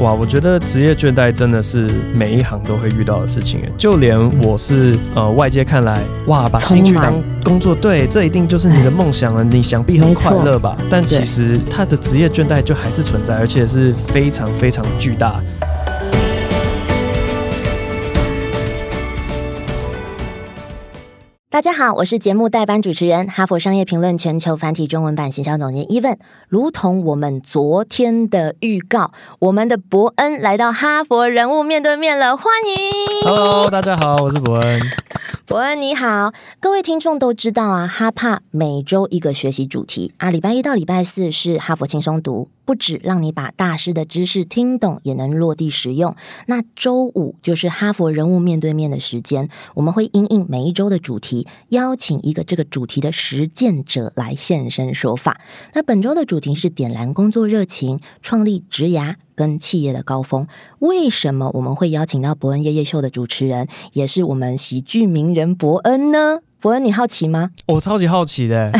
哇，我觉得职业倦怠真的是每一行都会遇到的事情，就连我是呃外界看来，哇，把兴趣当工作，对，这一定就是你的梦想了，你想必很快乐吧？但其实他的职业倦怠就还是存在，而且是非常非常巨大。大家好，我是节目代班主持人，哈佛商业评论全球繁体中文版行销总监 Even。如同我们昨天的预告，我们的伯恩来到哈佛人物面对面了，欢迎。Hello，大家好，我是伯恩。伯恩你好，各位听众都知道啊，哈帕每周一个学习主题啊，礼拜一到礼拜四是哈佛轻松读，不止让你把大师的知识听懂，也能落地实用。那周五就是哈佛人物面对面的时间，我们会因应每一周的主题，邀请一个这个主题的实践者来现身说法。那本周的主题是点燃工作热情，创立职涯。跟企业的高峰，为什么我们会邀请到伯恩夜夜秀的主持人，也是我们喜剧名人伯恩呢？伯恩，你好奇吗？我超级好奇的。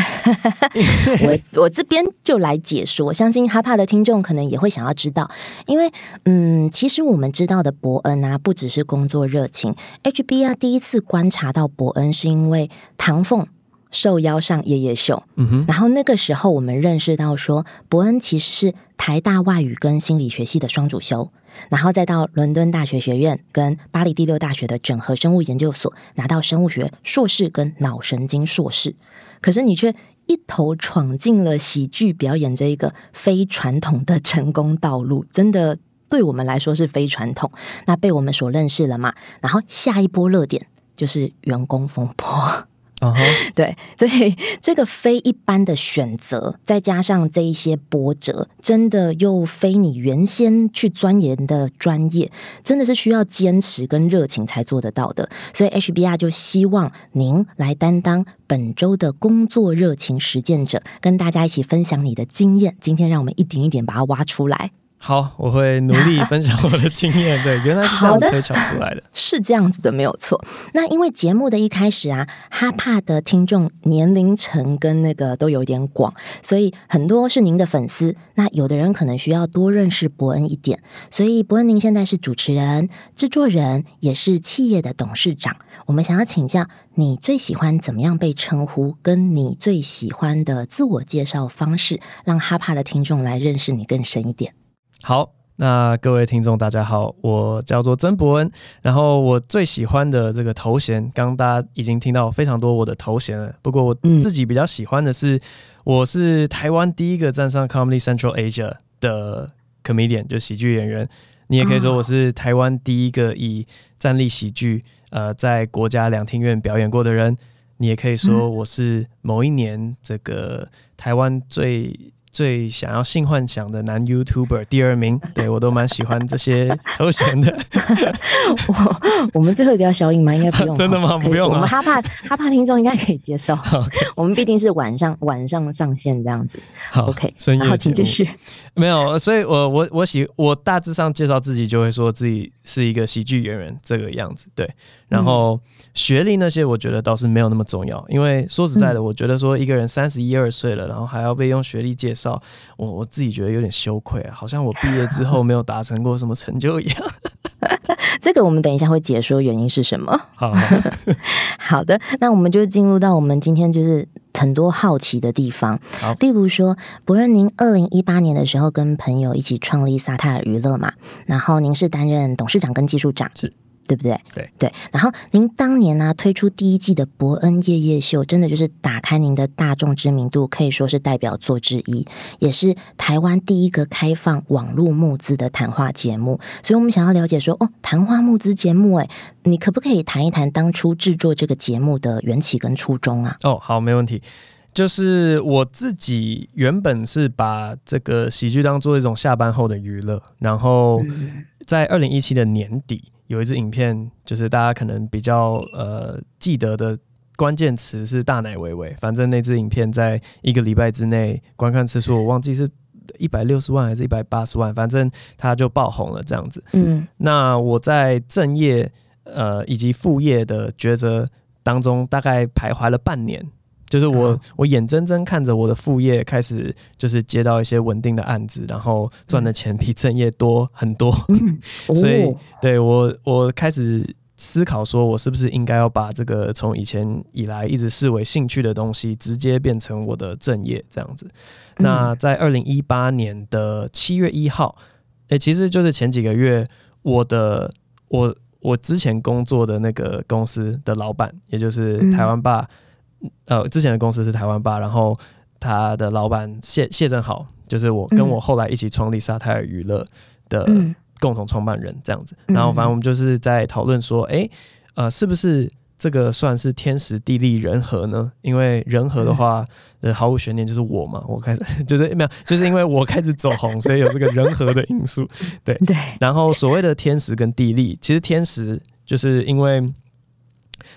我我这边就来解说，相信哈帕的听众可能也会想要知道，因为嗯，其实我们知道的伯恩啊，不只是工作热情。HBR 第一次观察到伯恩，是因为唐凤。受邀上夜夜秀，嗯哼，然后那个时候我们认识到说，伯恩其实是台大外语跟心理学系的双主修，然后再到伦敦大学学院跟巴黎第六大学的整合生物研究所拿到生物学硕士跟脑神经硕士，可是你却一头闯进了喜剧表演这一个非传统的成功道路，真的对我们来说是非传统。那被我们所认识了嘛？然后下一波热点就是员工风波。哦，对，所以这个非一般的选择，再加上这一些波折，真的又非你原先去钻研的专业，真的是需要坚持跟热情才做得到的。所以 HBR 就希望您来担当本周的工作热情实践者，跟大家一起分享你的经验。今天让我们一点一点把它挖出来。好，我会努力分享我的经验。对，原来是这样推敲出来的，是这样子的，没有错。那因为节目的一开始啊，哈帕的听众年龄层跟那个都有点广，所以很多是您的粉丝。那有的人可能需要多认识伯恩一点，所以伯恩，您现在是主持人、制作人，也是企业的董事长。我们想要请教，你最喜欢怎么样被称呼？跟你最喜欢的自我介绍方式，让哈帕的听众来认识你更深一点。好，那各位听众大家好，我叫做曾伯恩。然后我最喜欢的这个头衔，刚刚大家已经听到非常多我的头衔了。不过我自己比较喜欢的是，我是台湾第一个站上 Comedy Central Asia 的 comedian，就喜剧演员。你也可以说我是台湾第一个以站立喜剧呃在国家两厅院表演过的人。你也可以说我是某一年这个台湾最。最想要性幻想的男 YouTuber 第二名，对我都蛮喜欢这些头衔的。我我们最后一个要消音吗？应该不用。真的吗？不用。我们哈帕哈帕听众应该可以接受。我们必定是晚上晚上上线这样子。好，OK。好，请继续。没有，所以我我我喜我大致上介绍自己就会说自己是一个喜剧演员这个样子，对。然后学历那些，我觉得倒是没有那么重要，因为说实在的，我觉得说一个人三十一二岁了，然后还要被用学历介绍，我我自己觉得有点羞愧啊，好像我毕业之后没有达成过什么成就一样。这个我们等一下会解说原因是什么。好，好的，那我们就进入到我们今天就是很多好奇的地方。好，例如说，不论您二零一八年的时候跟朋友一起创立萨泰尔娱乐嘛，然后您是担任董事长跟技术长。是。对不对？对对，然后您当年呢推出第一季的伯恩夜夜秀，真的就是打开您的大众知名度，可以说是代表作之一，也是台湾第一个开放网络募资的谈话节目。所以，我们想要了解说，哦，谈话募资节目，哎，你可不可以谈一谈当初制作这个节目的缘起跟初衷啊？哦，好，没问题。就是我自己原本是把这个喜剧当做一种下班后的娱乐，然后在二零一七的年底。有一支影片，就是大家可能比较呃记得的关键词是“大奶维维”。反正那支影片在一个礼拜之内观看次数，我忘记是一百六十万还是一百八十万，反正它就爆红了这样子。嗯，那我在正业呃以及副业的抉择当中，大概徘徊了半年。就是我我眼睁睁看着我的副业开始就是接到一些稳定的案子，然后赚的钱比正业多很多，所以对我我开始思考说，我是不是应该要把这个从以前以来一直视为兴趣的东西，直接变成我的正业这样子。那在二零一八年的七月一号，诶，其实就是前几个月，我的我我之前工作的那个公司的老板，也就是台湾爸，呃，之前的公司是台湾吧，然后他的老板谢谢正好，就是我跟我后来一起创立沙泰尔娱乐的共同创办人这样子，然后反正我们就是在讨论说，哎，呃，是不是？这个算是天时地利人和呢？因为人和的话，呃，毫无悬念就是我嘛。我开始 就是没有，就是因为我开始走红，所以有这个人和的因素。对 对。然后所谓的天时跟地利，其实天时就是因为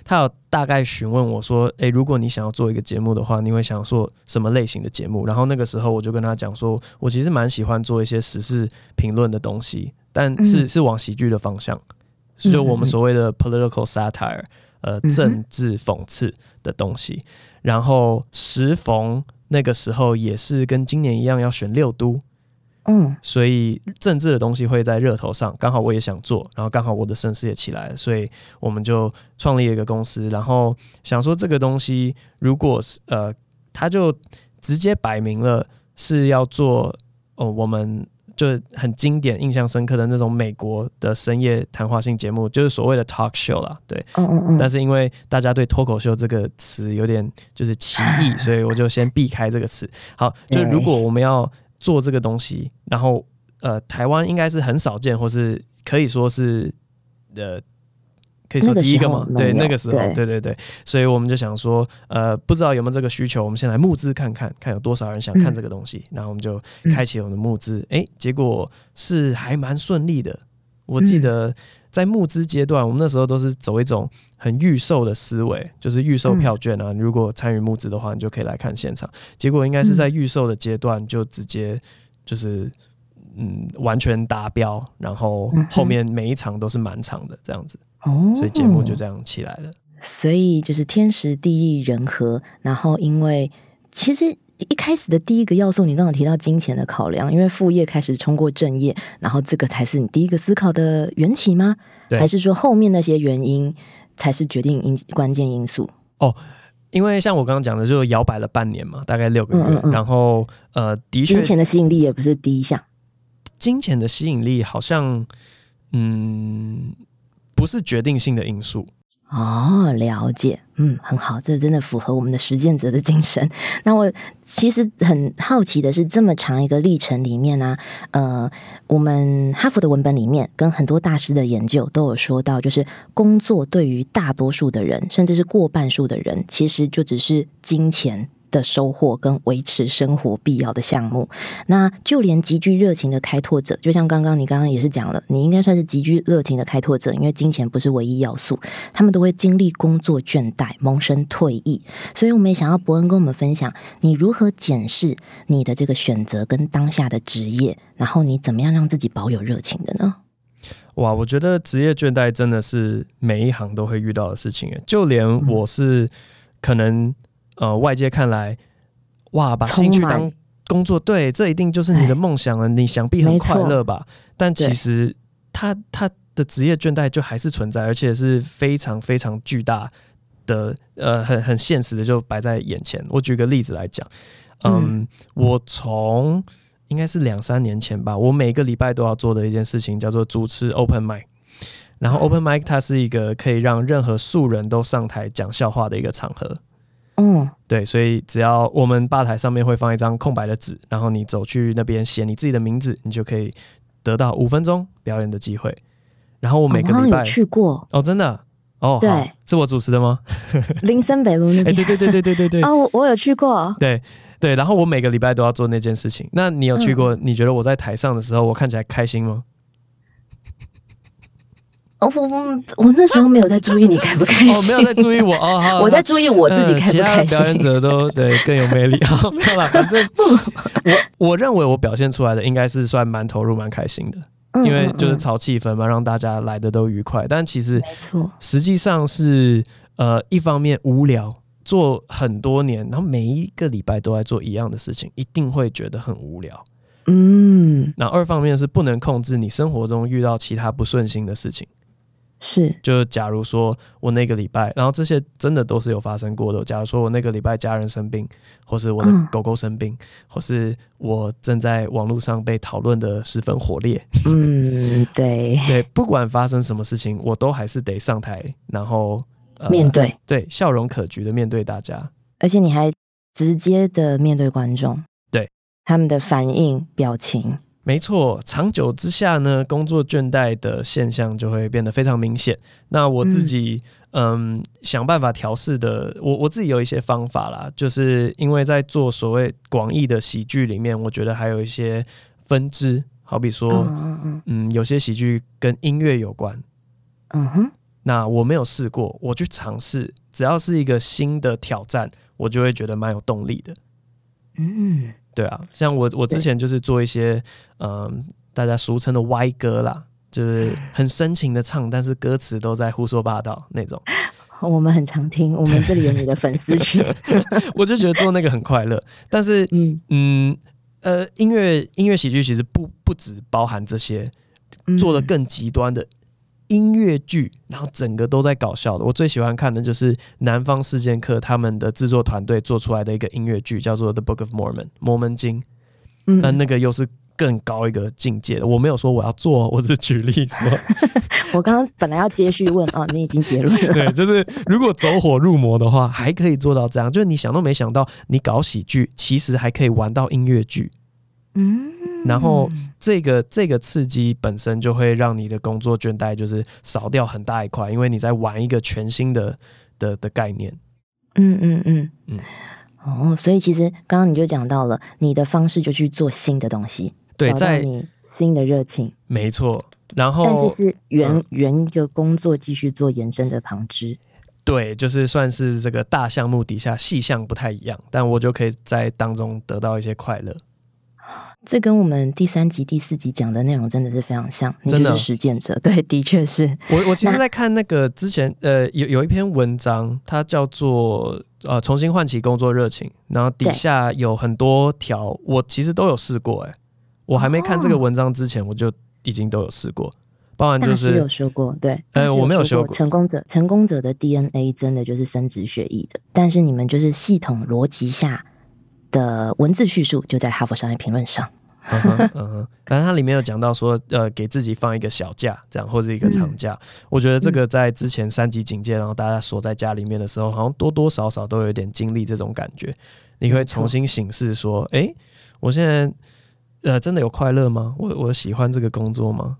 他有大概询问我说：“诶，如果你想要做一个节目的话，你会想做什么类型的节目？”然后那个时候我就跟他讲说：“我其实蛮喜欢做一些时事评论的东西，但是是往喜剧的方向，就我们所谓的 political satire。”呃，政治讽刺的东西，然后时逢那个时候也是跟今年一样要选六都，嗯，所以政治的东西会在热头上，刚好我也想做，然后刚好我的声势也起来了，所以我们就创立了一个公司，然后想说这个东西如果是呃，他就直接摆明了是要做哦，我们。就很经典、印象深刻的那种美国的深夜谈话性节目，就是所谓的 talk show 啦。对，嗯嗯嗯。但是因为大家对脱口秀这个词有点就是歧义，所以我就先避开这个词。好，就如果我们要做这个东西，然后呃，台湾应该是很少见，或是可以说是呃。可以说第一个嘛，对，那个时候，对对对，所以我们就想说，呃，不知道有没有这个需求，我们先来募资看看，看有多少人想看这个东西，然后我们就开启我们的募资，哎，结果是还蛮顺利的。我记得在募资阶段，我们那时候都是走一种很预售的思维，就是预售票券啊，如果参与募资的话，你就可以来看现场。结果应该是在预售的阶段就直接就是嗯完全达标，然后后面每一场都是满场的这样子。哦，所以节目就这样起来了。所以就是天时地利人和，然后因为其实一开始的第一个要素，你刚刚提到金钱的考量，因为副业开始冲过正业，然后这个才是你第一个思考的缘起吗？还是说后面那些原因才是决定因关键因素？哦，因为像我刚刚讲的，就摇摆了半年嘛，大概六个月，然后呃，的确，金钱的吸引力也不是第一项，金钱的吸引力好像嗯。不是决定性的因素哦，了解，嗯，很好，这真的符合我们的实践者的精神。那我其实很好奇的是，这么长一个历程里面呢，呃，我们哈佛的文本里面跟很多大师的研究都有说到，就是工作对于大多数的人，甚至是过半数的人，其实就只是金钱。的收获跟维持生活必要的项目，那就连极具热情的开拓者，就像刚刚你刚刚也是讲了，你应该算是极具热情的开拓者，因为金钱不是唯一要素，他们都会经历工作倦怠、萌生退役，所以我们也想要伯恩跟我们分享，你如何检视你的这个选择跟当下的职业，然后你怎么样让自己保有热情的呢？哇，我觉得职业倦怠真的是每一行都会遇到的事情，就连我是可能。呃，外界看来，哇，把兴趣当工作，对，这一定就是你的梦想了。你想必很快乐吧？但其实，他他的职业倦怠就还是存在，而且是非常非常巨大的，呃，很很现实的，就摆在眼前。我举个例子来讲，嗯，我从应该是两三年前吧，我每个礼拜都要做的一件事情叫做主持 Open Mic，然后 Open Mic 它是一个可以让任何素人都上台讲笑话的一个场合。嗯，对，所以只要我们吧台上面会放一张空白的纸，然后你走去那边写你自己的名字，你就可以得到五分钟表演的机会。然后我每个礼拜去过哦，真的哦，对，是我主持的吗？林森北路那边，哎，对对对对对对对，哦，我我有去过，对对，然后我每个礼拜都要做那件事情。那你有去过？你觉得我在台上的时候，我看起来开心吗？我我我那时候没有在注意你开不开心，哦，没有在注意我哦，我在注意我自己开不开心。表演者都对更有魅力啊，没有了，反正我我认为我表现出来的应该是算蛮投入、蛮开心的，因为就是炒气氛嘛，让大家来的都愉快。但其实，实际上是呃，一方面无聊，做很多年，然后每一个礼拜都在做一样的事情，一定会觉得很无聊。嗯，那二方面是不能控制你生活中遇到其他不顺心的事情。是，就假如说我那个礼拜，然后这些真的都是有发生过的。假如说我那个礼拜家人生病，或是我的狗狗生病，或是我正在网络上被讨论的十分火烈。嗯，对 对，不管发生什么事情，我都还是得上台，然后面对，对，笑容可掬的面对大家。而且你还直接的面对观众，对他们的反应表情。没错，长久之下呢，工作倦怠的现象就会变得非常明显。那我自己，嗯，想办法调试的，我我自己有一些方法啦，就是因为在做所谓广义的喜剧里面，我觉得还有一些分支，好比说，嗯。嗯，有些喜剧跟音乐有关，嗯哼，那我没有试过，我去尝试，只要是一个新的挑战，我就会觉得蛮有动力的，嗯。对啊，像我我之前就是做一些嗯，大家俗称的歪歌啦，就是很深情的唱，但是歌词都在胡说八道那种。我们很常听，我们这里有你的粉丝群，我就觉得做那个很快乐。但是 嗯嗯呃，音乐音乐喜剧其实不不只包含这些，做的更极端的。音乐剧，然后整个都在搞笑的。我最喜欢看的就是南方事件客他们的制作团队做出来的一个音乐剧，叫做《The Book of Mormon》摩门经。那那个又是更高一个境界的。我没有说我要做，我是举例说。我刚刚本来要接续问哦，你已经结论了。对，就是如果走火入魔的话，还可以做到这样。就是你想都没想到，你搞喜剧，其实还可以玩到音乐剧。嗯。然后这个这个刺激本身就会让你的工作倦怠就是少掉很大一块，因为你在玩一个全新的的的概念。嗯嗯嗯嗯。哦，所以其实刚刚你就讲到了，你的方式就去做新的东西，对，在你新的热情。没错。然后，但是是原原一个工作继续做延伸的旁支。对，就是算是这个大项目底下细项不太一样，但我就可以在当中得到一些快乐。这跟我们第三集、第四集讲的内容真的是非常像，你就是实践者。对，的确是。我我其实，在看那个之前，呃，有有一篇文章，它叫做呃重新唤起工作热情，然后底下有很多条，我其实都有试过。哎，我还没看这个文章之前，我就已经都有试过，包含就是有说过，对，呃，我没有说过。成功者，成功者的 DNA 真的就是生殖血液的，但是你们就是系统逻辑下。的文字叙述就在《哈佛商业评论》上。嗯哼，反正它里面有讲到说，呃，给自己放一个小假，这样或者一个长假。我觉得这个在之前三级警戒，然后大家锁在家里面的时候，好像多多少少都有点经历这种感觉。你会重新醒视说，哎，我现在呃真的有快乐吗？我我喜欢这个工作吗？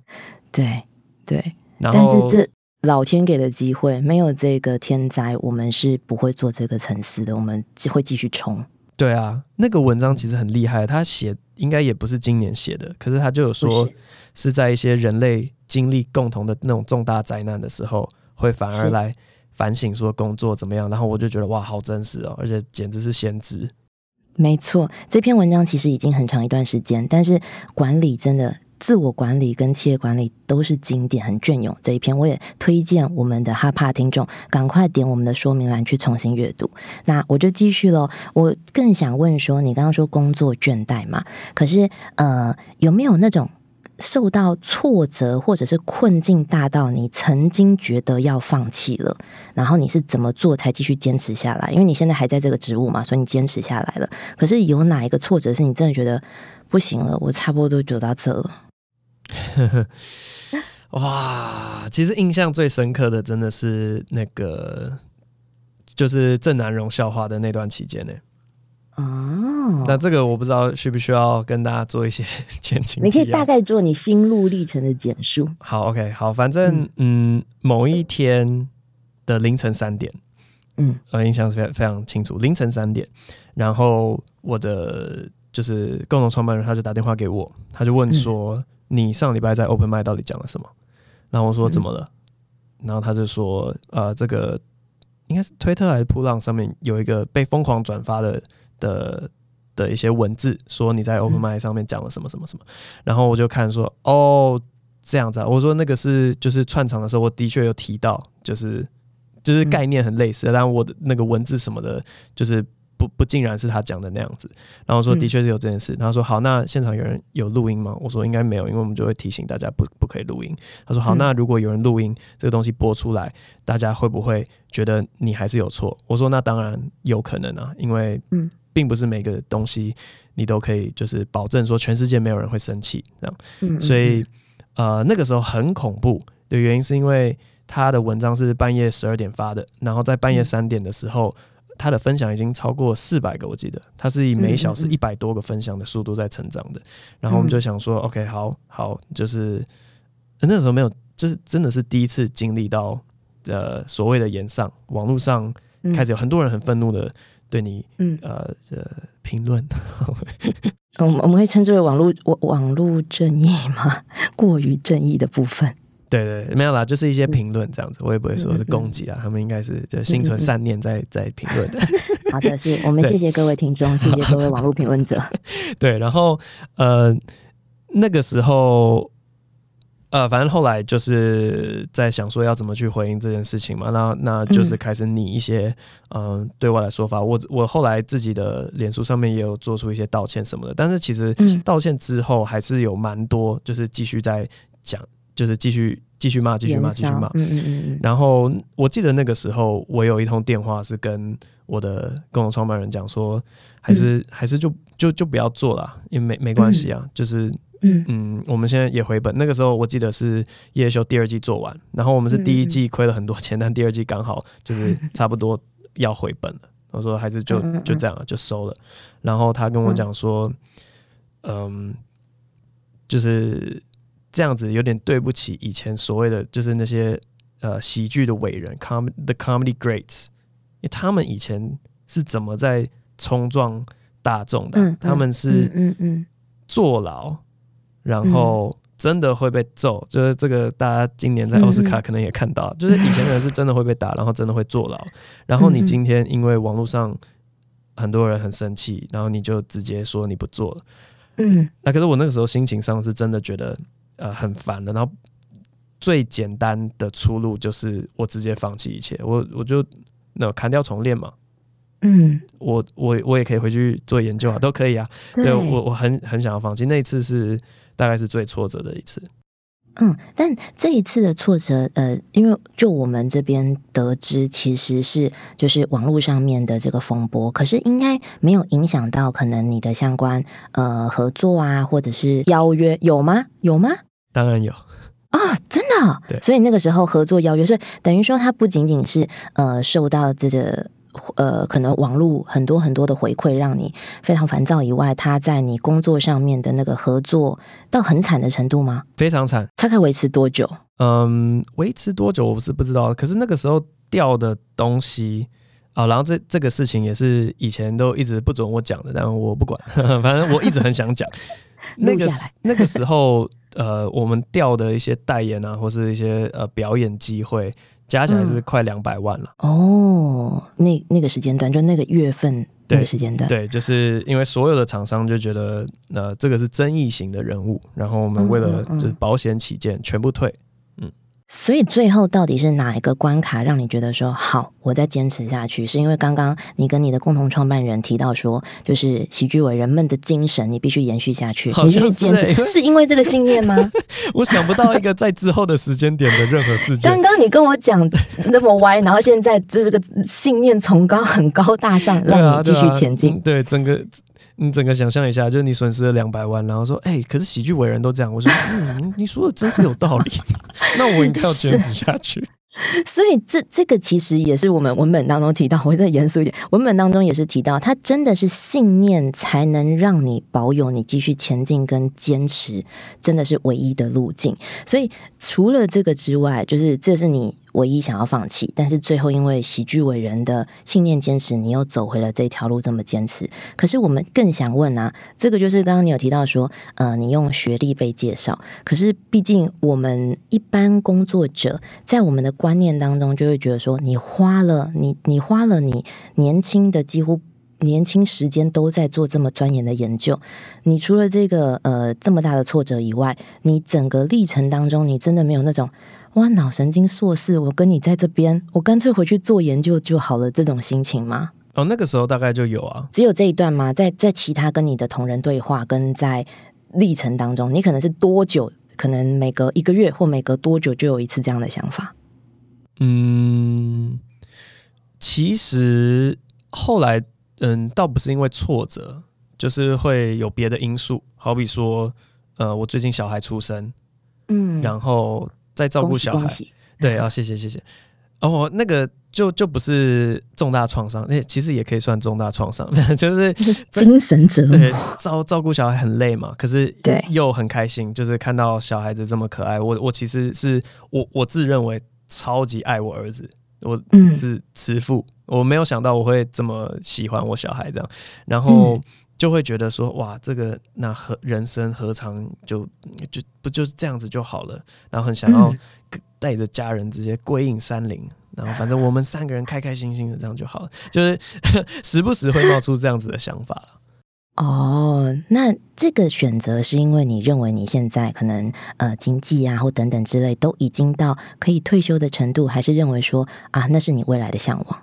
对对。但是这老天给的机会，没有这个天灾，我们是不会做这个沉思的。我们只会继续冲。对啊，那个文章其实很厉害，他写应该也不是今年写的，可是他就有说是在一些人类经历共同的那种重大灾难的时候，会反而来反省说工作怎么样，然后我就觉得哇，好真实哦，而且简直是先知。没错，这篇文章其实已经很长一段时间，但是管理真的。自我管理跟企业管理都是经典，很隽永。这一篇我也推荐我们的哈帕听众赶快点我们的说明栏去重新阅读。那我就继续喽。我更想问说，你刚刚说工作倦怠嘛？可是呃，有没有那种受到挫折或者是困境大到你曾经觉得要放弃了，然后你是怎么做才继续坚持下来？因为你现在还在这个职务嘛，所以你坚持下来了。可是有哪一个挫折是你真的觉得不行了？我差不多都走到这了。哇，其实印象最深刻的真的是那个，就是郑南荣笑话的那段期间呢。哦，那这个我不知道需不需要跟大家做一些 前情。你可以大概做你心路历程的简述。好，OK，好，反正嗯，某一天的凌晨三点，嗯，我印象是非非常清楚，凌晨三点，然后我的就是共同创办人他就打电话给我，他就问说。你上礼拜在 Open m i 到底讲了什么？然后我说怎么了？然后他就说，呃，这个应该是推特还是扑浪上面有一个被疯狂转发的的的一些文字，说你在 Open m i 上面讲了什么什么什么。然后我就看说，哦，这样子。啊。我说那个是就是串场的时候，我的确有提到，就是就是概念很类似，但我的那个文字什么的，就是不不尽然是他讲的那样子。然后说的确是有这件事，他说好，那现场有人有录音吗？我说应该没有，因为我们就会提醒大家不不可以录音。他说好，那如果有人录音，这个东西播出来，大家会不会觉得你还是有错？我说那当然有可能啊，因为嗯。并不是每个东西你都可以就是保证说全世界没有人会生气这样，所以呃那个时候很恐怖的原因是因为他的文章是半夜十二点发的，然后在半夜三点的时候，他的分享已经超过四百个，我记得他是以每小时一百多个分享的速度在成长的，然后我们就想说，OK，好好，就是那时候没有，就是真的是第一次经历到呃所谓的言上网络上开始有很多人很愤怒的。对你，嗯，呃，这评论，我们我们会称之为网络网网络正义吗？过于正义的部分，对对，没有啦，就是一些评论这样子，我也不会说是攻击啊，他们应该是就心存善念在在评论的。好的，是我们谢谢各位听众，谢谢各位网络评论者。对，然后呃，那个时候。呃，反正后来就是在想说要怎么去回应这件事情嘛，那那就是开始拟一些嗯对外的说法。我我后来自己的脸书上面也有做出一些道歉什么的，但是其实道歉之后还是有蛮多，就是继续在讲，就是继续继续骂，继续骂，继续骂。嗯嗯嗯。然后我记得那个时候我有一通电话是跟我的共同创办人讲说，还是还是就就就不要做了，因为没没关系啊，就是。嗯嗯，我们现在也回本。那个时候我记得是《叶修》第二季做完，然后我们是第一季亏了很多钱，但第二季刚好就是差不多要回本了。我说还是就就这样就收了。然后他跟我讲说，嗯，就是这样子有点对不起以前所谓的就是那些呃喜剧的伟人，com the comedy greats，因为他们以前是怎么在冲撞大众的？他们是嗯嗯坐牢。然后真的会被揍，就是这个大家今年在奥斯卡可能也看到，就是以前的人是真的会被打，然后真的会坐牢。然后你今天因为网络上很多人很生气，然后你就直接说你不做了。嗯，那可是我那个时候心情上是真的觉得呃很烦的。然后最简单的出路就是我直接放弃一切，我我就那砍掉重练嘛。嗯，我我我也可以回去做研究啊，都可以啊。对我我很很想要放弃，那一次是。大概是最挫折的一次。嗯，但这一次的挫折，呃，因为就我们这边得知，其实是就是网络上面的这个风波，可是应该没有影响到可能你的相关呃合作啊，或者是邀约有吗？有吗？当然有啊，真的。对，所以那个时候合作邀约，所以等于说它不仅仅是呃受到这个。呃，可能网络很多很多的回馈让你非常烦躁以外，他在你工作上面的那个合作到很惨的程度吗？非常惨。大概维持多久？嗯，维持多久我是不知道。可是那个时候掉的东西啊，然后这这个事情也是以前都一直不准我讲的，但我不管，反正我一直很想讲。那个那个时候，呃，我们掉的一些代言啊，或是一些呃表演机会。加起来是快两百万了。哦，那那个时间段就那个月份那个时间段，对，就是因为所有的厂商就觉得，呃，这个是争议型的人物，然后我们为了就是保险起见，全部退。所以最后到底是哪一个关卡让你觉得说好，我再坚持下去？是因为刚刚你跟你的共同创办人提到说，就是喜剧伟人们的精神，你必须延续下去，你必须坚持，是因为这个信念吗？我想不到一个在之后的时间点的任何事件。刚刚你跟我讲那么歪，然后现在这个信念崇高很高大上，让你继续前进。对整个。你整个想象一下，就是你损失了两百万，然后说，哎，可是喜剧伟人都这样。我说，嗯，你说的真是有道理，那我应该要坚持下去。所以这这个其实也是我们文本当中提到，我再严肃一点，文本当中也是提到，它真的是信念才能让你保有你继续前进跟坚持，真的是唯一的路径。所以除了这个之外，就是这是你。唯一想要放弃，但是最后因为喜剧伟人的信念坚持，你又走回了这条路，这么坚持。可是我们更想问啊，这个就是刚刚你有提到说，呃，你用学历被介绍，可是毕竟我们一般工作者在我们的观念当中，就会觉得说，你花了你你花了你年轻的几乎年轻时间都在做这么钻研的研究，你除了这个呃这么大的挫折以外，你整个历程当中，你真的没有那种哇脑神经硕士，我跟你在这边，我干脆回去做研究就好了这种心情吗？哦，那个时候大概就有啊，只有这一段吗？在在其他跟你的同仁对话跟在历程当中，你可能是多久？可能每隔一个月或每隔多久就有一次这样的想法？嗯，其实后来，嗯，倒不是因为挫折，就是会有别的因素，好比说，呃，我最近小孩出生，嗯，然后再照顾小孩，对啊，谢谢谢谢。哦，那个就就不是重大创伤，那其实也可以算重大创伤，就是 精神折磨。对，照照顾小孩很累嘛，可是对又很开心，就是看到小孩子这么可爱。我我其实是我我自认为超级爱我儿子，我是慈父，我没有想到我会这么喜欢我小孩这样，然后就会觉得说哇，这个那何人生何尝就就不就是这样子就好了，然后很想要。带着家人直接归隐山林，然后反正我们三个人开开心心的这样就好了。就是 时不时会冒出这样子的想法了。哦，那这个选择是因为你认为你现在可能呃经济啊或等等之类都已经到可以退休的程度，还是认为说啊那是你未来的向往？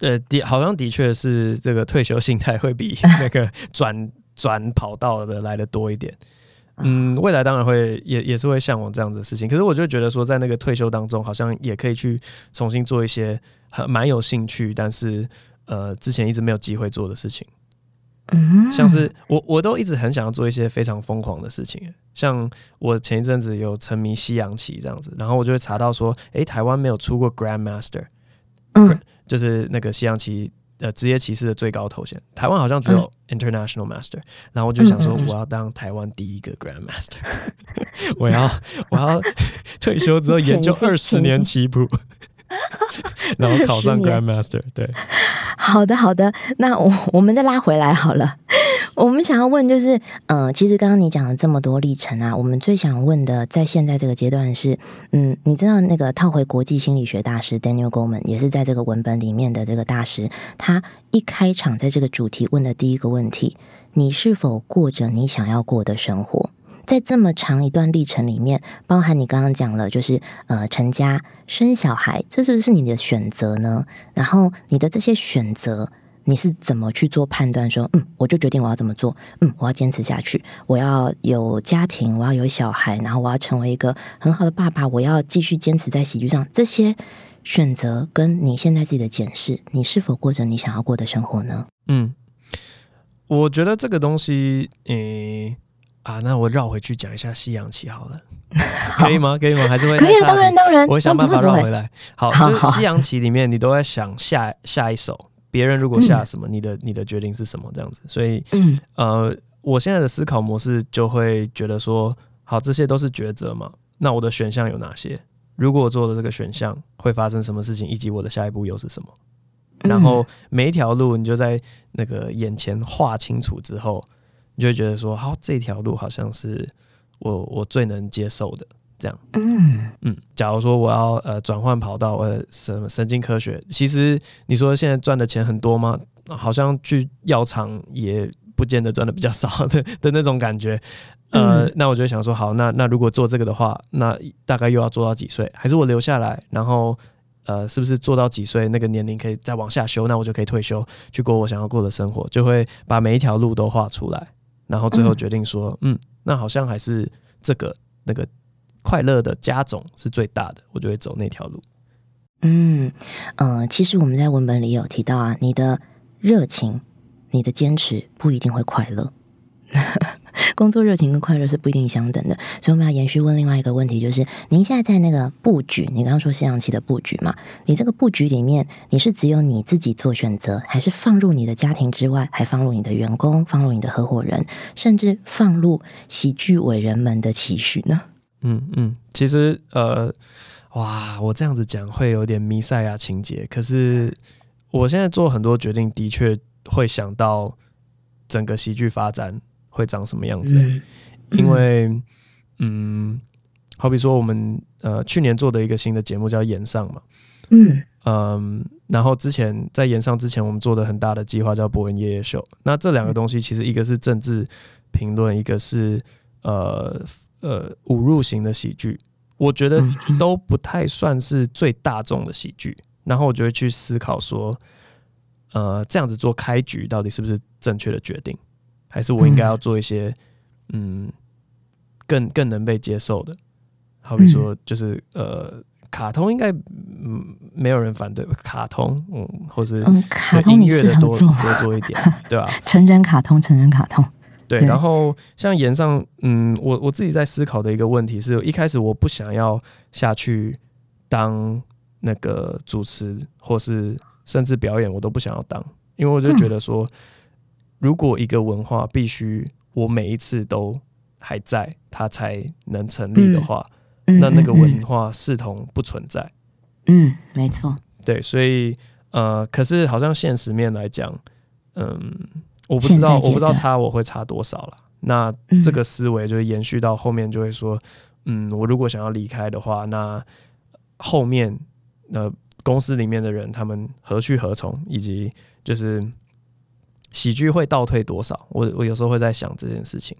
呃，的好像的确是这个退休心态会比 那个转转跑道的来的多一点。嗯，未来当然会也也是会向往这样子的事情，可是我就觉得说，在那个退休当中，好像也可以去重新做一些很蛮有兴趣，但是呃之前一直没有机会做的事情。嗯，像是我我都一直很想要做一些非常疯狂的事情，像我前一阵子有沉迷西洋棋这样子，然后我就会查到说，哎，台湾没有出过 Grandmaster，嗯，就是那个西洋棋。呃，职业骑士的最高头衔，台湾好像只有 International Master，然后我就想说，我要当台湾第一个 Grand Master，我要我要 退休之后研究二十年棋谱，然后考上 Grand Master。对，好的好的，那我我们再拉回来好了。我们想要问就是，呃，其实刚刚你讲了这么多历程啊，我们最想问的，在现在这个阶段是，嗯，你知道那个套回国际心理学大师 Daniel Goleman 也是在这个文本里面的这个大师，他一开场在这个主题问的第一个问题，你是否过着你想要过的生活？在这么长一段历程里面，包含你刚刚讲了，就是呃，成家生小孩，这是不是你的选择呢？然后你的这些选择。你是怎么去做判断？说，嗯，我就决定我要怎么做，嗯，我要坚持下去，我要有家庭，我要有小孩，然后我要成为一个很好的爸爸，我要继续坚持在喜剧上。这些选择跟你现在自己的检视，你是否过着你想要过的生活呢？嗯，我觉得这个东西，诶，啊，那我绕回去讲一下西洋棋好了，可以吗？可以吗？还是会可以？当然，当然，我会想办法绕回来。好，就 是西洋棋里面，你都在想下下一手。别人如果下什么，你的你的决定是什么？这样子，所以，呃，我现在的思考模式就会觉得说，好，这些都是抉择嘛。那我的选项有哪些？如果我做了这个选项会发生什么事情，以及我的下一步又是什么？然后每一条路，你就在那个眼前画清楚之后，你就会觉得说，好，这条路好像是我我最能接受的。这样，嗯嗯，假如说我要呃转换跑道，呃什么神经科学，其实你说现在赚的钱很多吗？好像去药厂也不见得赚的比较少的的那种感觉。呃，那我就想说，好，那那如果做这个的话，那大概又要做到几岁？还是我留下来，然后呃，是不是做到几岁那个年龄可以再往下修？那我就可以退休去过我想要过的生活，就会把每一条路都画出来，然后最后决定说，嗯，那好像还是这个那个。快乐的加总是最大的，我就会走那条路。嗯呃，其实我们在文本里有提到啊，你的热情、你的坚持不一定会快乐。工作热情跟快乐是不一定相等的，所以我们要延续问另外一个问题，就是您现在在那个布局，你刚刚说西洋棋的布局嘛？你这个布局里面，你是只有你自己做选择，还是放入你的家庭之外，还放入你的员工、放入你的合伙人，甚至放入喜剧伟人们的期许呢？嗯嗯，其实呃，哇，我这样子讲会有点弥赛亚情节。可是我现在做很多决定，的确会想到整个喜剧发展会长什么样子。因为，嗯，好比说我们呃去年做的一个新的节目叫《演上》嘛，嗯嗯，然后之前在演上之前，我们做的很大的计划叫伯恩夜夜秀。那这两个东西其实一个是政治评论，一个是呃呃侮辱型的喜剧。我觉得都不太算是最大众的喜剧。然后我就会去思考说，呃，这样子做开局到底是不是正确的决定，还是我应该要做一些嗯更更能被接受的？好比说，就是呃，卡通应该嗯没有人反对卡通，嗯，或是卡通音乐的多多做一点，对吧？成人卡通，成人卡通。对，然后像言上，嗯，我我自己在思考的一个问题是，一开始我不想要下去当。那个主持或是甚至表演，我都不想要当，因为我就觉得说，如果一个文化必须我每一次都还在，它才能成立的话，那那个文化视同不存在。嗯，没错。对，所以呃，可是好像现实面来讲，嗯，我不知道，我不知道差我会差多少了。那这个思维就延续到后面，就会说，嗯，我如果想要离开的话，那后面。呃公司里面的人，他们何去何从，以及就是喜剧会倒退多少？我我有时候会在想这件事情。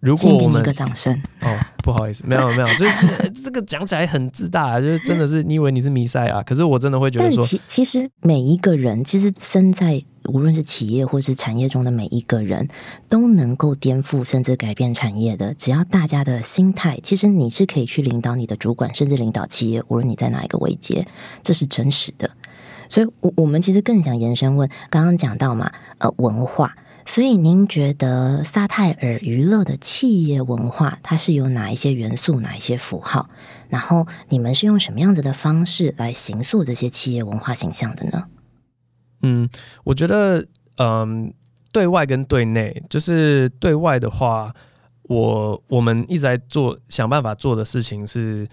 如果我们一个掌声哦，不好意思，没有没有，就是这个讲起来很自大，就是真的是你以为你是弥赛啊，可是我真的会觉得说，其其实每一个人，其实身在无论是企业或是产业中的每一个人，都能够颠覆甚至改变产业的。只要大家的心态，其实你是可以去领导你的主管，甚至领导企业，无论你在哪一个位阶，这是真实的。所以，我我们其实更想延伸问，刚刚讲到嘛，呃，文化。所以，您觉得萨泰尔娱乐的企业文化，它是有哪一些元素、哪一些符号？然后，你们是用什么样子的方式来形塑这些企业文化形象的呢？嗯，我觉得，嗯，对外跟对内，就是对外的话，我我们一直在做，想办法做的事情是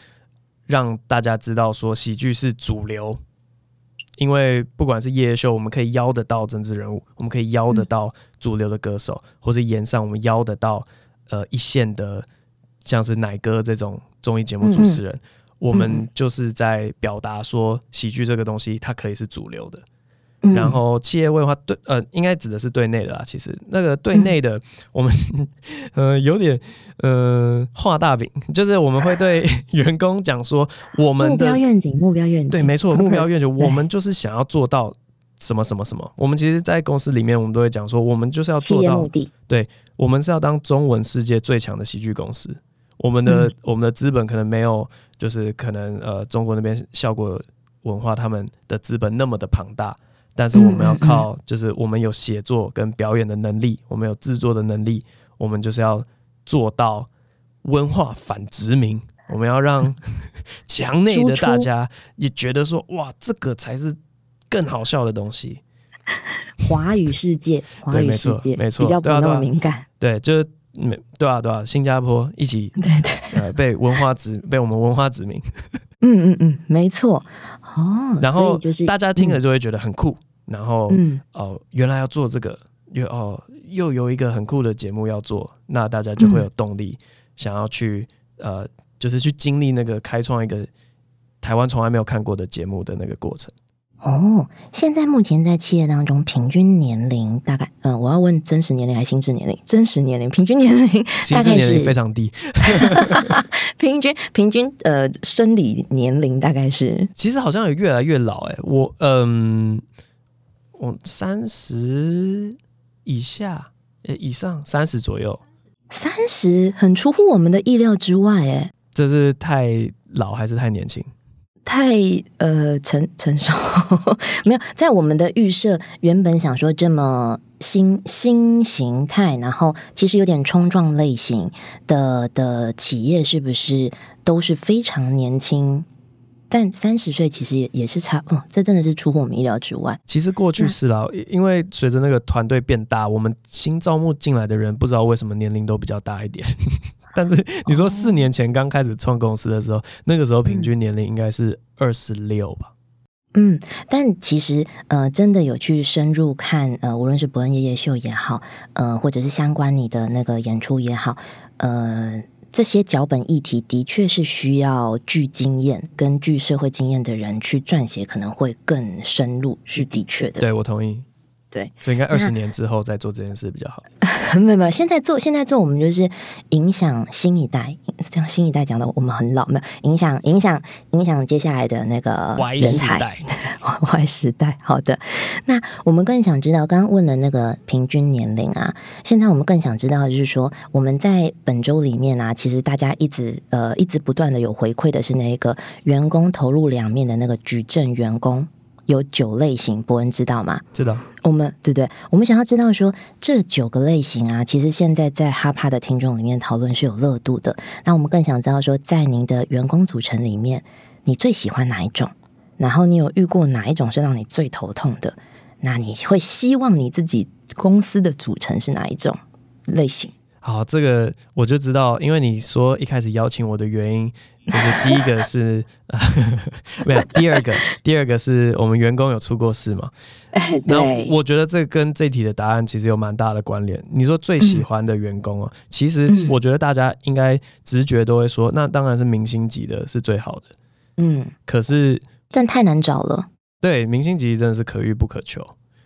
让大家知道，说喜剧是主流。因为不管是夜秀，我们可以邀得到政治人物，我们可以邀得到主流的歌手，或是演上我们邀得到呃一线的，像是奶哥这种综艺节目主持人，我们就是在表达说喜剧这个东西它可以是主流的。然后企业文化对呃，应该指的是对内的啦。其实那个对内的，我们 呃有点呃画大饼，就是我们会对员工讲说，我们的目标愿景，目标愿景，对，没错，目标愿景，我们就是想要做到什么什么什么。我们其实，在公司里面，我们都会讲说，我们就是要做到目的，对，我们是要当中文世界最强的喜剧公司。我们的我们的资本可能没有，就是可能呃中国那边效果文化他们的资本那么的庞大。但是我们要靠，就是我们有写作跟表演的能力，我们有制作的能力，我们就是要做到文化反殖民。我们要让 墙内的大家也觉得说，哇，这个才是更好笑的东西。华语世界，华语世界，没错，比较不那么敏感。对，就是没对啊，对啊，新加坡一起，对对，呃，被文化殖，被我们文化殖民。嗯嗯嗯，没错。哦，然后就是大家听了就会觉得很酷。然后，哦，原来要做这个，又哦，又有一个很酷的节目要做，那大家就会有动力，想要去呃，就是去经历那个开创一个台湾从来没有看过的节目的那个过程。哦，现在目前在企业当中，平均年龄大概，嗯，我要问真实年龄还是心智年龄？真实年龄，平均年龄大概是非常低。平均平均呃，生理年龄大概是，其实好像有越来越老哎，我嗯。我三十以下，呃，以上三十左右，三十很出乎我们的意料之外，哎，这是太老还是太年轻？太呃成成熟 没有，在我们的预设原本想说这么新新形态，然后其实有点冲撞类型的的企业，是不是都是非常年轻？但三十岁其实也也是差哦，这真的是出乎我们意料之外。其实过去是啦，因为随着那个团队变大，我们新招募进来的人不知道为什么年龄都比较大一点。但是你说四年前刚开始创公司的时候，那个时候平均年龄应该是二十六吧？嗯，但其实呃，真的有去深入看呃，无论是伯恩夜夜秀也好，呃，或者是相关你的那个演出也好，呃。这些脚本议题的确是需要具经验、跟具社会经验的人去撰写，可能会更深入，是的确的。对我同意。对，所以应该二十年之后再做这件事比较好。没有没有，现在做现在做，我们就是影响新一代，这样新一代讲的我们很老，没有影响影响影响接下来的那个人才。Y 时代，好的。那我们更想知道，刚刚问的那个平均年龄啊，现在我们更想知道，就是说我们在本周里面啊，其实大家一直呃一直不断的有回馈的是那个员工投入两面的那个矩阵员工。有九类型，伯恩知道吗？知道。我们对不对？我们想要知道说这九个类型啊，其实现在在哈帕的听众里面讨论是有热度的。那我们更想知道说，在您的员工组成里面，你最喜欢哪一种？然后你有遇过哪一种是让你最头痛的？那你会希望你自己公司的组成是哪一种类型？好，这个我就知道，因为你说一开始邀请我的原因，就是第一个是 没有，第二个，第二个是我们员工有出过事嘛？对，我觉得这跟这题的答案其实有蛮大的关联。你说最喜欢的员工啊，其实我觉得大家应该直觉都会说，那当然是明星级的是最好的。嗯，可是但太难找了。对，明星级真的是可遇不可求。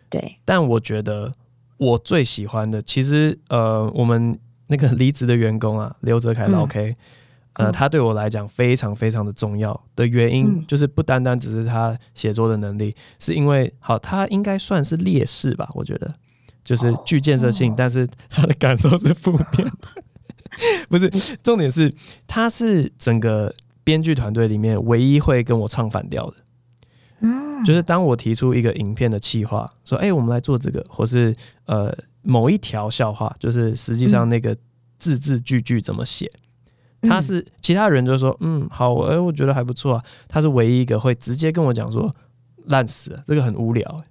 对，但我觉得我最喜欢的，其实呃，我们。那个离职的员工啊，刘泽凯老 K，呃，他对我来讲非常非常的重要的原因，就是不单单只是他写作的能力，是因为好，他应该算是劣势吧？我觉得就是具建设性，但是他的感受是负面的。不是，重点是他是整个编剧团队里面唯一会跟我唱反调的。嗯，就是当我提出一个影片的企划，说哎，我们来做这个，或是呃。某一条笑话，就是实际上那个字字句句怎么写，他是其他人就说嗯好，哎我觉得还不错啊。他是唯一一个会直接跟我讲说烂死了，这个很无聊。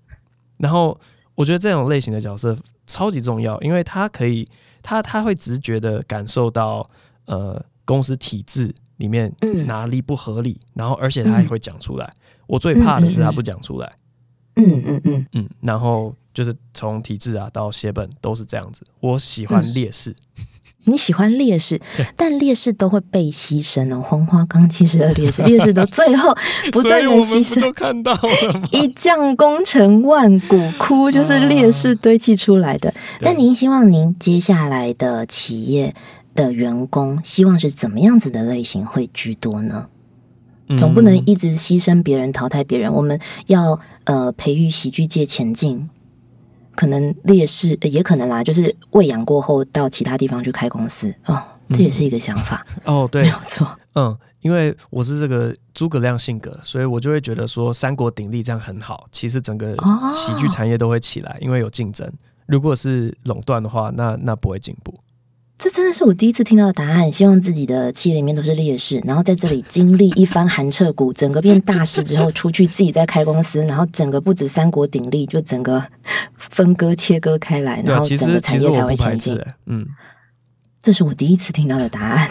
然后我觉得这种类型的角色超级重要，因为他可以他他会直觉的感受到呃公司体制里面哪里不合理，然后而且他也会讲出来。我最怕的是他不讲出来。嗯嗯嗯嗯，然后。就是从体制啊到写本都是这样子。我喜欢劣势，你喜欢烈士，但烈士都会被牺牲哦。黄花岗七十二烈士，烈士都最后不断的牺牲，都看到了。一将功成万骨枯，就是烈士堆砌出来的。但您希望您接下来的企业的员工，希望是怎么样子的类型会居多呢？总不能一直牺牲别人，淘汰别人。我们要呃培育喜剧界前进。可能劣势也可能啦，就是喂养过后到其他地方去开公司。哦，这也是一个想法。哦，对，没有错，嗯，因为我是这个诸葛亮性格，所以我就会觉得说三国鼎立这样很好，其实整个喜剧产业都会起来，因为有竞争。如果是垄断的话，那那不会进步。这真的是我第一次听到的答案。希望自己的企业里面都是劣势，然后在这里经历一番寒彻骨，整个变大师之后，出去自己再开公司，然后整个不止三国鼎立，就整个分割切割开来，然后整个产业才会前进。嗯，这是我第一次听到的答案，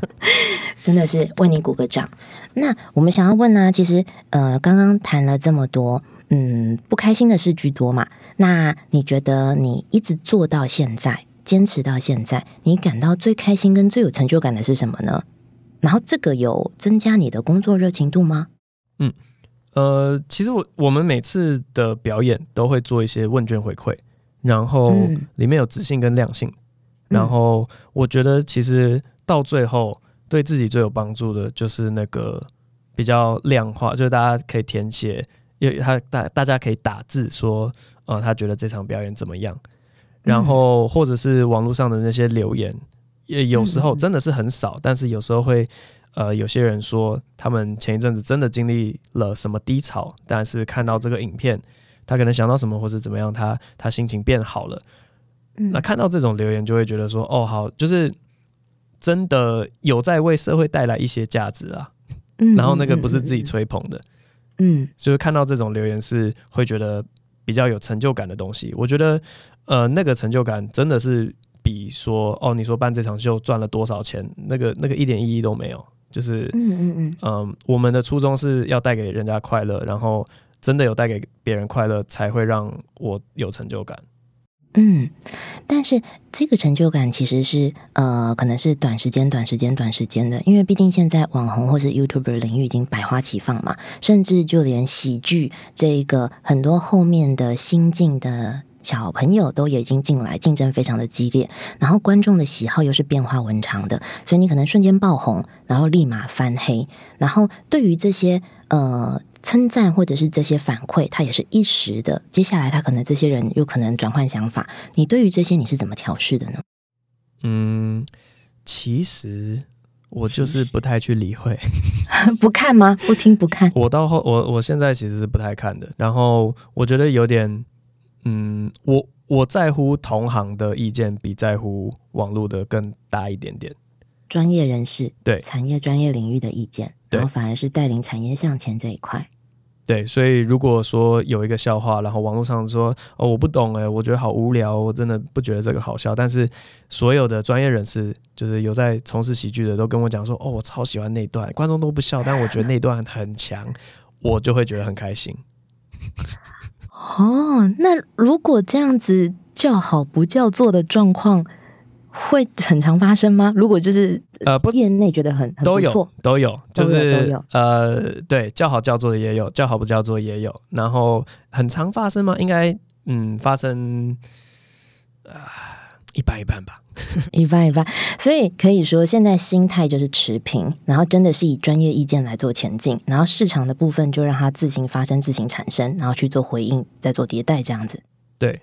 真的是为你鼓个掌。那我们想要问呢，其实呃，刚刚谈了这么多，嗯，不开心的事居多嘛？那你觉得你一直做到现在？坚持到现在，你感到最开心跟最有成就感的是什么呢？然后这个有增加你的工作热情度吗？嗯，呃，其实我我们每次的表演都会做一些问卷回馈，然后里面有自信跟量性，然后我觉得其实到最后对自己最有帮助的就是那个比较量化，就是大家可以填写，因为他大大家可以打字说，呃，他觉得这场表演怎么样。然后，或者是网络上的那些留言，也有时候真的是很少，但是有时候会，呃，有些人说他们前一阵子真的经历了什么低潮，但是看到这个影片，他可能想到什么，或是怎么样，他他心情变好了。那看到这种留言，就会觉得说，哦，好，就是真的有在为社会带来一些价值啊。然后那个不是自己吹捧的，嗯，就是看到这种留言是会觉得比较有成就感的东西。我觉得。呃，那个成就感真的是比说哦，你说办这场秀赚了多少钱，那个那个一点意义都没有。就是嗯嗯嗯，嗯，我们的初衷是要带给人家快乐，然后真的有带给别人快乐，才会让我有成就感。嗯，但是这个成就感其实是呃，可能是短时间、短时间、短时间的，因为毕竟现在网红或是 YouTuber 领域已经百花齐放嘛，甚至就连喜剧这个很多后面的新进的小朋友都已经进来，竞争非常的激烈，然后观众的喜好又是变化文常的，所以你可能瞬间爆红，然后立马翻黑，然后对于这些呃。称赞或者是这些反馈，他也是一时的。接下来，他可能这些人有可能转换想法。你对于这些你是怎么调试的呢？嗯，其实我就是不太去理会，不看吗？不听不看。我到后，我我现在其实是不太看的。然后我觉得有点，嗯，我我在乎同行的意见比在乎网络的更大一点点。专业人士对产业专业领域的意见，然后反而是带领产业向前这一块。对，所以如果说有一个笑话，然后网络上说哦我不懂哎，我觉得好无聊，我真的不觉得这个好笑。但是所有的专业人士，就是有在从事喜剧的，都跟我讲说哦，我超喜欢那段，观众都不笑，但我觉得那段很强，我就会觉得很开心。哦，那如果这样子叫好不叫座的状况。会很常发生吗？如果就是呃，业内觉得很都有都有，就是呃，对，叫好叫座的也有，叫好不叫座也有。然后很常发生吗？应该嗯，发生啊，一半一半吧，一半一半。所以可以说，现在心态就是持平，然后真的是以专业意见来做前进，然后市场的部分就让它自行发生、自行产生，然后去做回应，再做迭代这样子。对。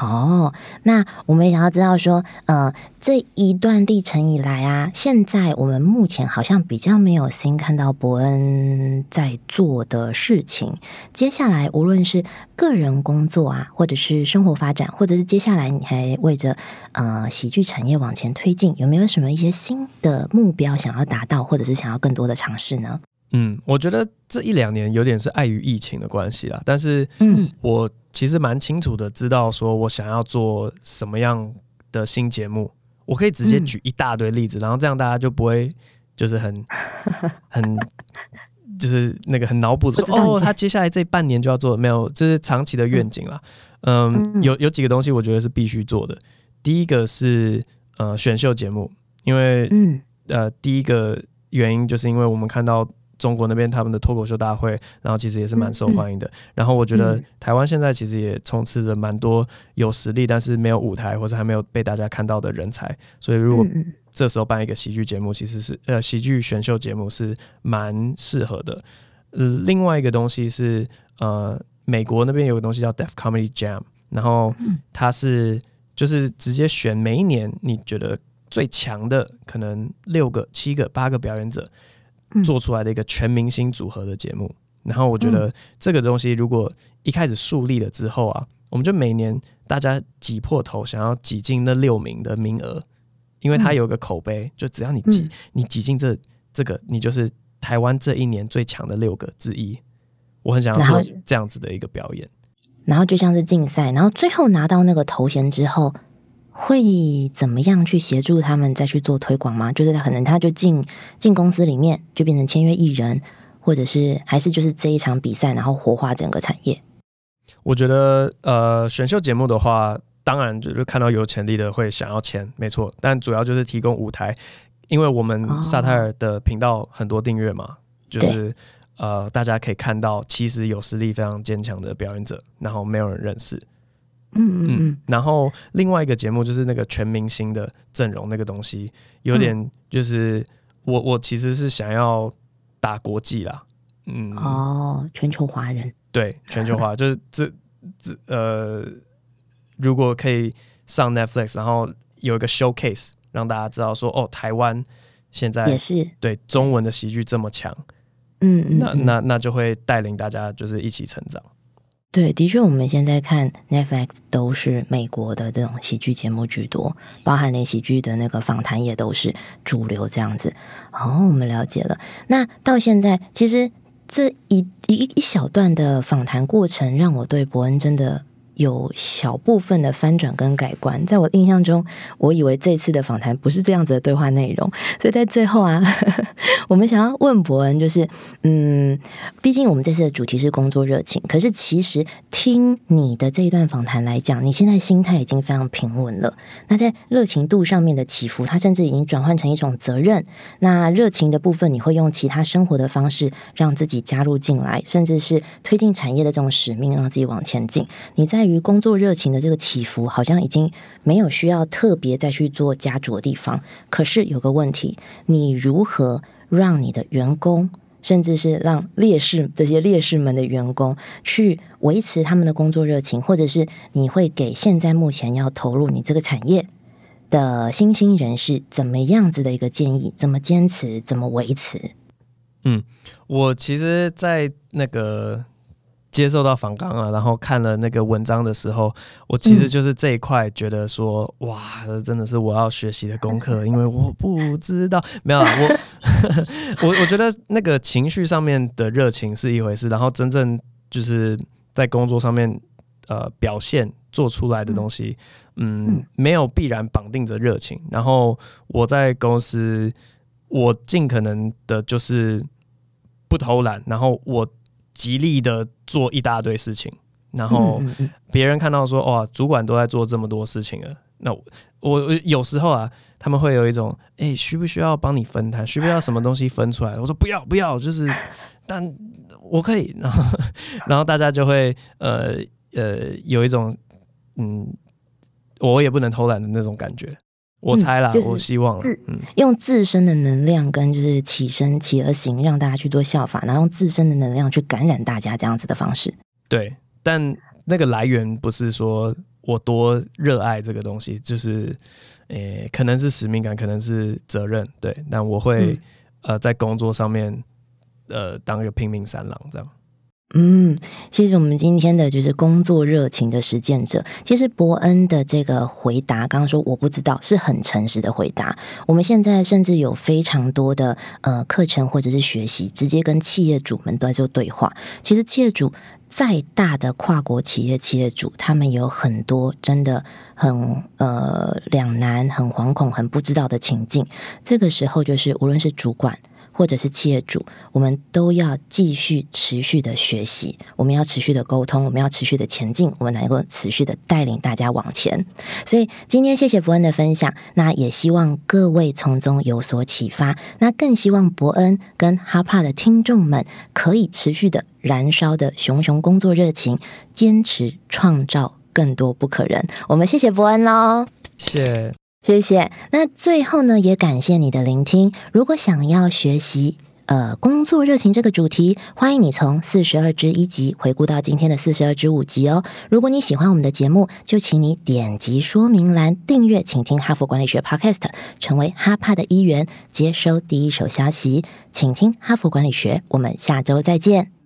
哦，那我们也想要知道说，呃，这一段历程以来啊，现在我们目前好像比较没有新看到伯恩在做的事情。接下来，无论是个人工作啊，或者是生活发展，或者是接下来你还为着呃喜剧产业往前推进，有没有什么一些新的目标想要达到，或者是想要更多的尝试呢？嗯，我觉得这一两年有点是碍于疫情的关系啦，但是嗯，我。其实蛮清楚的，知道说我想要做什么样的新节目，我可以直接举一大堆例子，然后这样大家就不会就是很 很就是那个很脑补的说哦，他接下来这半年就要做，没有，这是长期的愿景啦。嗯，有有几个东西我觉得是必须做的。第一个是呃选秀节目，因为嗯呃第一个原因就是因为我们看到。中国那边他们的脱口秀大会，然后其实也是蛮受欢迎的。然后我觉得台湾现在其实也充斥着蛮多有实力，但是没有舞台或者还没有被大家看到的人才。所以如果这时候办一个喜剧节目，其实是呃喜剧选秀节目是蛮适合的。呃，另外一个东西是呃美国那边有个东西叫 Def Comedy Jam，然后它是就是直接选每一年你觉得最强的可能六个、七个、八个表演者。做出来的一个全明星组合的节目，然后我觉得这个东西如果一开始树立了之后啊，我们就每年大家挤破头想要挤进那六名的名额，因为它有个口碑，就只要你挤你挤进这这个，你就是台湾这一年最强的六个之一。我很想要做这样子的一个表演，然后就像是竞赛，然后最后拿到那个头衔之后。会怎么样去协助他们再去做推广吗？就是可能他就进进公司里面就变成签约艺人，或者是还是就是这一场比赛，然后活化整个产业。我觉得呃，选秀节目的话，当然就是看到有潜力的会想要签，没错。但主要就是提供舞台，因为我们萨泰尔的频道很多订阅嘛，就是呃，大家可以看到其实有实力非常坚强的表演者，然后没有人认识。嗯嗯嗯，然后另外一个节目就是那个全明星的阵容那个东西，有点就是我我其实是想要打国际啦，嗯。哦，全球华人。对全球化 就是这这呃，如果可以上 Netflix，然后有一个 showcase 让大家知道说哦，台湾现在也是。对中文的喜剧这么强，嗯嗯，那那那就会带领大家就是一起成长。对，的确，我们现在看 Netflix 都是美国的这种喜剧节目居多，包含连喜剧的那个访谈也都是主流这样子。哦，我们了解了。那到现在，其实这一一一小段的访谈过程，让我对伯恩真的。有小部分的翻转跟改观。在我印象中，我以为这次的访谈不是这样子的对话内容，所以在最后啊，我们想要问伯恩，就是嗯，毕竟我们这次的主题是工作热情，可是其实听你的这一段访谈来讲，你现在心态已经非常平稳了。那在热情度上面的起伏，它甚至已经转换成一种责任。那热情的部分，你会用其他生活的方式让自己加入进来，甚至是推进产业的这种使命，让自己往前进。你在于工作热情的这个起伏，好像已经没有需要特别再去做加注的地方。可是有个问题，你如何让你的员工，甚至是让烈士这些烈士们的员工去维持他们的工作热情，或者是你会给现在目前要投入你这个产业？的新兴人士怎么样子的一个建议？怎么坚持？怎么维持？嗯，我其实，在那个接受到访纲啊，然后看了那个文章的时候，我其实就是这一块觉得说，哇，真的是我要学习的功课，因为我不知道，没有 我，我我觉得那个情绪上面的热情是一回事，然后真正就是在工作上面呃表现做出来的东西。嗯，没有必然绑定着热情。然后我在公司，我尽可能的就是不偷懒，然后我极力的做一大堆事情。然后别人看到说，哇，主管都在做这么多事情了，那我有时候啊，他们会有一种，哎，需不需要帮你分摊？需不需要什么东西分出来？我说不要不要，就是，但我可以。然后然后大家就会呃呃有一种嗯。我也不能偷懒的那种感觉，我猜啦，我希望嗯，用自身的能量跟就是起身起而行，让大家去做效法，然后用自身的能量去感染大家这样子的方式。对，但那个来源不是说我多热爱这个东西，就是诶，可能是使命感，可能是责任。对，那我会呃在工作上面呃当一个拼命三郎这样。嗯，其实我们今天的就是工作热情的实践者。其实伯恩的这个回答，刚刚说我不知道，是很诚实的回答。我们现在甚至有非常多的呃课程或者是学习，直接跟企业主们都在做对话。其实企业主再大的跨国企业企业主，他们有很多真的很呃两难、很惶恐、很不知道的情境。这个时候，就是无论是主管。或者是企业主，我们都要继续持续的学习，我们要持续的沟通，我们要持续的前进，我们能够持续的带领大家往前。所以今天谢谢伯恩的分享，那也希望各位从中有所启发，那更希望伯恩跟哈帕的听众们可以持续的燃烧的熊熊工作热情，坚持创造更多不可人。我们谢谢伯恩喽，谢。谢谢。那最后呢，也感谢你的聆听。如果想要学习呃工作热情这个主题，欢迎你从四十二之一集回顾到今天的四十二之五集哦。如果你喜欢我们的节目，就请你点击说明栏订阅，请听哈佛管理学 Podcast，成为哈帕的一员，接收第一手消息。请听哈佛管理学，我们下周再见。